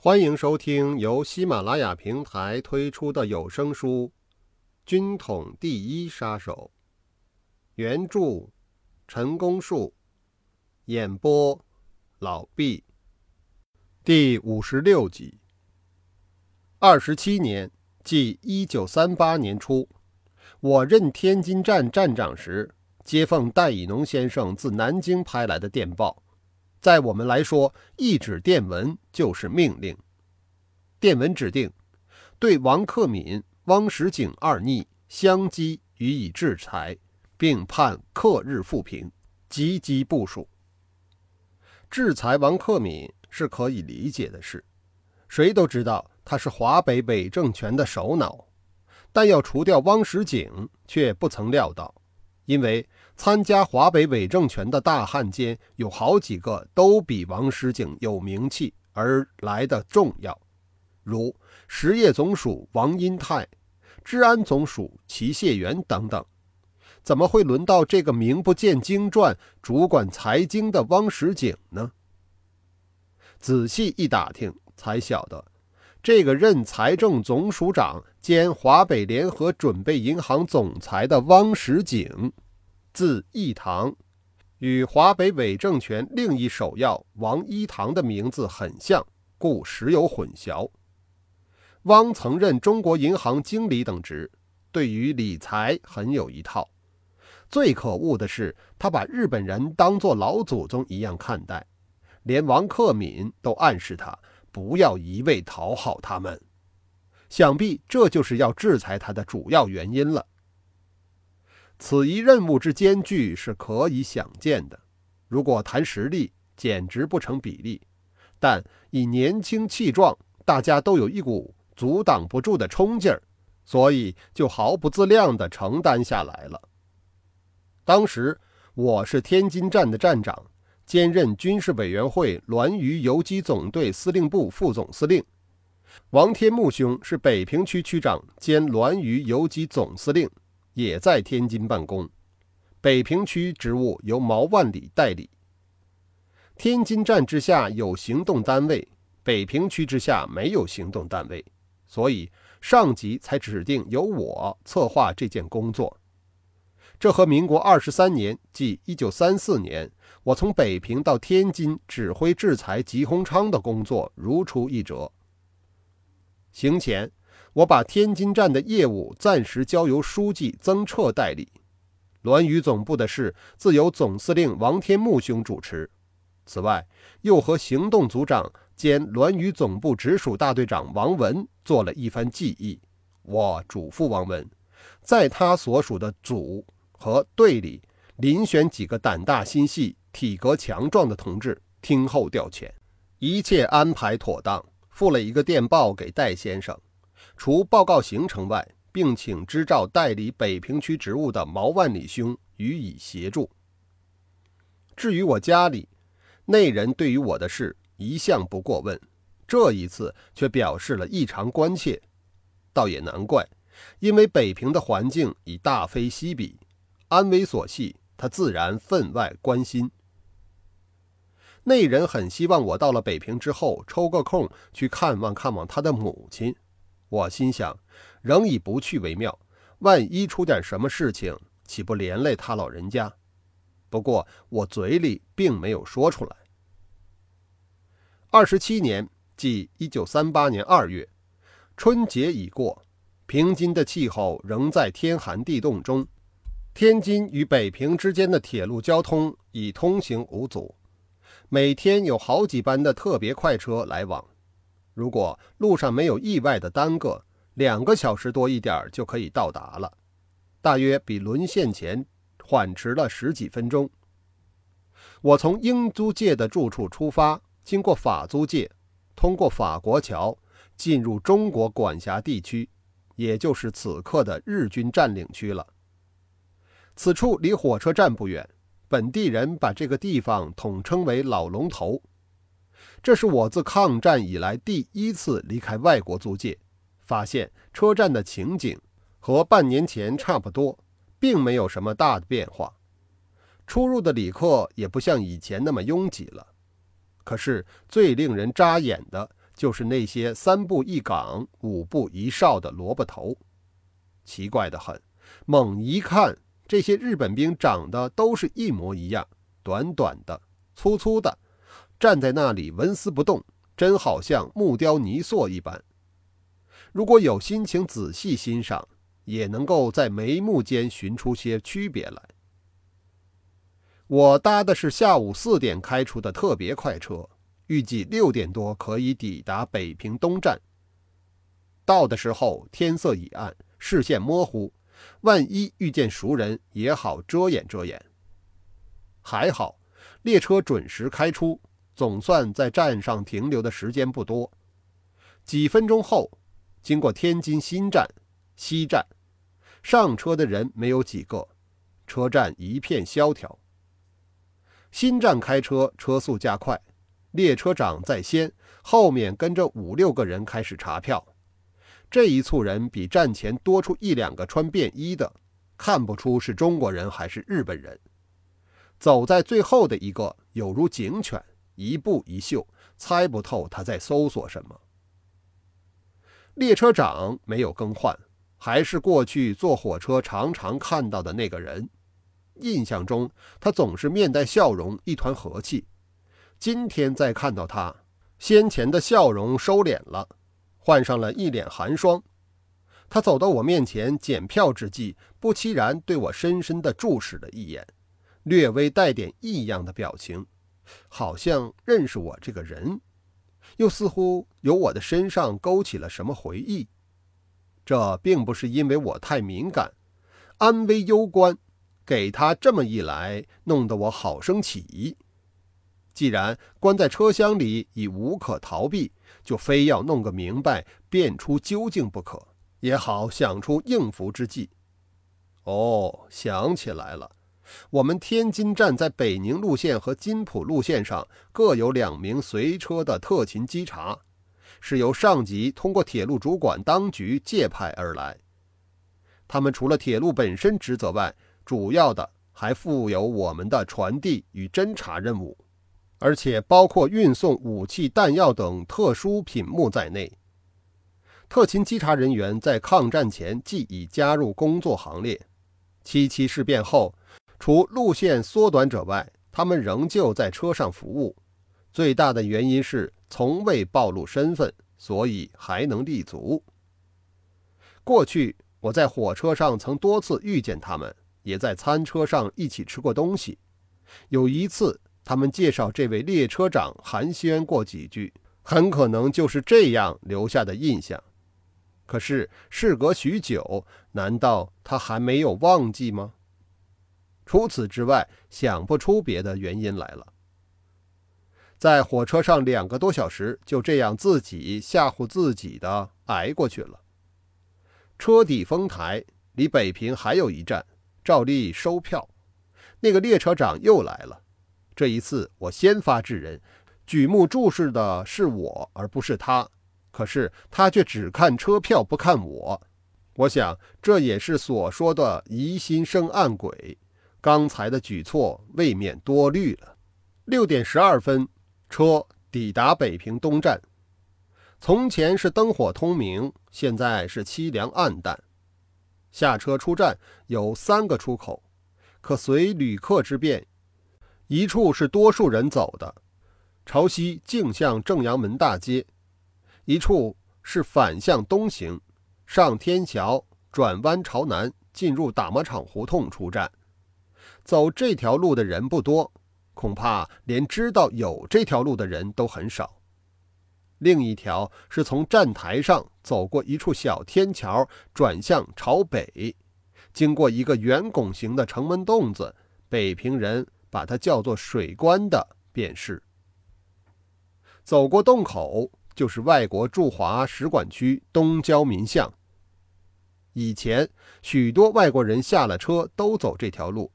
欢迎收听由喜马拉雅平台推出的有声书《军统第一杀手》，原著陈功树，演播老毕，第五十六集。二十七年，即一九三八年初，我任天津站站长时，接奉戴以农先生自南京拍来的电报。在我们来说，一纸电文就是命令。电文指定对王克敏、汪时景二逆相机予以制裁，并判克日复平，积极部署。制裁王克敏是可以理解的事，谁都知道他是华北伪政权的首脑。但要除掉汪时景，却不曾料到，因为。参加华北伪政权的大汉奸有好几个都比王时景有名气而来的重要，如实业总署王英泰、治安总署齐谢元等等。怎么会轮到这个名不见经传、主管财经的汪时景呢？仔细一打听，才晓得，这个任财政总署长兼华北联合准备银行总裁的汪时景。字义堂，与华北伪政权另一首要王一堂的名字很像，故时有混淆。汪曾任中国银行经理等职，对于理财很有一套。最可恶的是，他把日本人当作老祖宗一样看待，连王克敏都暗示他不要一味讨好他们。想必这就是要制裁他的主要原因了。此一任务之艰巨是可以想见的，如果谈实力，简直不成比例。但以年轻气壮，大家都有一股阻挡不住的冲劲儿，所以就毫不自量地承担下来了。当时我是天津站的站长，兼任军事委员会滦渝游击总队司令部副总司令。王天木兄是北平区区长兼滦渝游击总司令。也在天津办公，北平区职务由毛万里代理。天津站之下有行动单位，北平区之下没有行动单位，所以上级才指定由我策划这件工作。这和民国二十三年，即一九三四年，我从北平到天津指挥制裁吉鸿昌的工作如出一辙。行前。我把天津站的业务暂时交由书记曾彻代理，滦渝总部的事自由总司令王天木兄主持。此外，又和行动组长兼滦渝总部直属大队长王文做了一番记忆。我嘱咐王文，在他所属的组和队里遴选几个胆大心细、体格强壮的同志，听候调遣。一切安排妥当，附了一个电报给戴先生。除报告行程外，并请支照代理北平区职务的毛万里兄予以协助。至于我家里，那人对于我的事一向不过问，这一次却表示了异常关切。倒也难怪，因为北平的环境已大非昔比，安危所系，他自然分外关心。那人很希望我到了北平之后，抽个空去看望看望他的母亲。我心想，仍以不去为妙。万一出点什么事情，岂不连累他老人家？不过我嘴里并没有说出来。二十七年，即一九三八年二月，春节已过，平津的气候仍在天寒地冻中。天津与北平之间的铁路交通已通行无阻，每天有好几班的特别快车来往。如果路上没有意外的耽搁，两个小时多一点就可以到达了，大约比沦陷前缓迟了十几分钟。我从英租界的住处出发，经过法租界，通过法国桥，进入中国管辖地区，也就是此刻的日军占领区了。此处离火车站不远，本地人把这个地方统称为“老龙头”。这是我自抗战以来第一次离开外国租界，发现车站的情景和半年前差不多，并没有什么大的变化。出入的旅客也不像以前那么拥挤了。可是最令人扎眼的，就是那些三步一岗、五步一哨的萝卜头。奇怪的很，猛一看，这些日本兵长得都是一模一样，短短的、粗粗的，站在那里纹丝不动，真好像木雕泥塑一般。如果有心情仔细欣赏，也能够在眉目间寻出些区别来。我搭的是下午四点开出的特别快车，预计六点多可以抵达北平东站。到的时候天色已暗，视线模糊，万一遇见熟人也好遮掩遮掩。还好，列车准时开出，总算在站上停留的时间不多。几分钟后，经过天津新站、西站，上车的人没有几个，车站一片萧条。新站开车，车速加快，列车长在先，后面跟着五六个人开始查票。这一簇人比站前多出一两个穿便衣的，看不出是中国人还是日本人。走在最后的一个有如警犬，一步一嗅，猜不透他在搜索什么。列车长没有更换，还是过去坐火车常常看到的那个人。印象中，他总是面带笑容，一团和气。今天再看到他，先前的笑容收敛了，换上了一脸寒霜。他走到我面前检票之际，不期然对我深深地注视了一眼，略微带点异样的表情，好像认识我这个人，又似乎由我的身上勾起了什么回忆。这并不是因为我太敏感，安危攸关。给他这么一来，弄得我好生起疑。既然关在车厢里已无可逃避，就非要弄个明白，辨出究竟不可，也好想出应付之计。哦，想起来了，我们天津站在北宁路线和金浦路线上各有两名随车的特勤稽查，是由上级通过铁路主管当局借派而来。他们除了铁路本身职责外，主要的还负有我们的传递与侦查任务，而且包括运送武器弹药等特殊品目在内。特勤稽查人员在抗战前即已加入工作行列，七七事变后，除路线缩短者外，他们仍旧在车上服务。最大的原因是从未暴露身份，所以还能立足。过去我在火车上曾多次遇见他们。也在餐车上一起吃过东西。有一次，他们介绍这位列车长寒暄过几句，很可能就是这样留下的印象。可是事隔许久，难道他还没有忘记吗？除此之外，想不出别的原因来了。在火车上两个多小时，就这样自己吓唬自己的挨过去了。车底丰台离北平还有一站。照例收票，那个列车长又来了。这一次我先发制人，举目注视的是我，而不是他。可是他却只看车票，不看我。我想这也是所说的疑心生暗鬼。刚才的举措未免多虑了。六点十二分，车抵达北平东站。从前是灯火通明，现在是凄凉暗淡。下车出站有三个出口，可随旅客之便。一处是多数人走的，朝西径向正阳门大街；一处是反向东行，上天桥转弯朝南，进入打磨厂胡同出站。走这条路的人不多，恐怕连知道有这条路的人都很少。另一条是从站台上走过一处小天桥，转向朝北，经过一个圆拱形的城门洞子，北平人把它叫做水关的便是。走过洞口，就是外国驻华使馆区东郊民巷。以前许多外国人下了车都走这条路，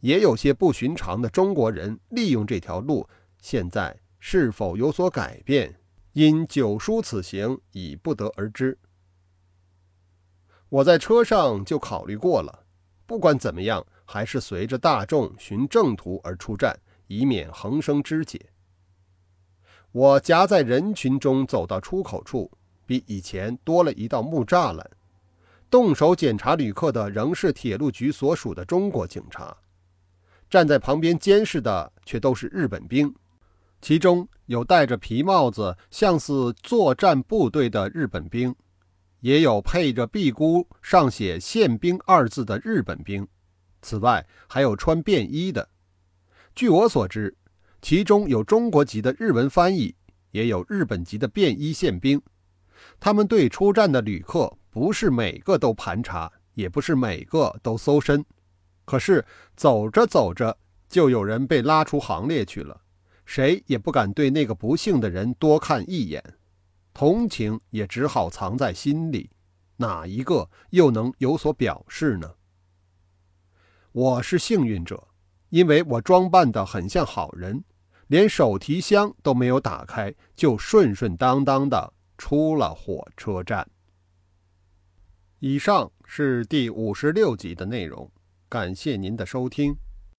也有些不寻常的中国人利用这条路，现在是否有所改变？因九叔此行已不得而知。我在车上就考虑过了，不管怎么样，还是随着大众循正途而出站，以免横生枝节。我夹在人群中走到出口处，比以前多了一道木栅栏。动手检查旅客的仍是铁路局所属的中国警察，站在旁边监视的却都是日本兵，其中有戴着皮帽子、像似作战部队的日本兵，也有配着臂箍、上写“宪兵”二字的日本兵。此外，还有穿便衣的。据我所知，其中有中国籍的日文翻译，也有日本籍的便衣宪兵。他们对出站的旅客。不是每个都盘查，也不是每个都搜身，可是走着走着，就有人被拉出行列去了，谁也不敢对那个不幸的人多看一眼，同情也只好藏在心里，哪一个又能有所表示呢？我是幸运者，因为我装扮得很像好人，连手提箱都没有打开，就顺顺当当的出了火车站。以上是第五十六集的内容，感谢您的收听。